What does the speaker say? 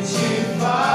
It's you find.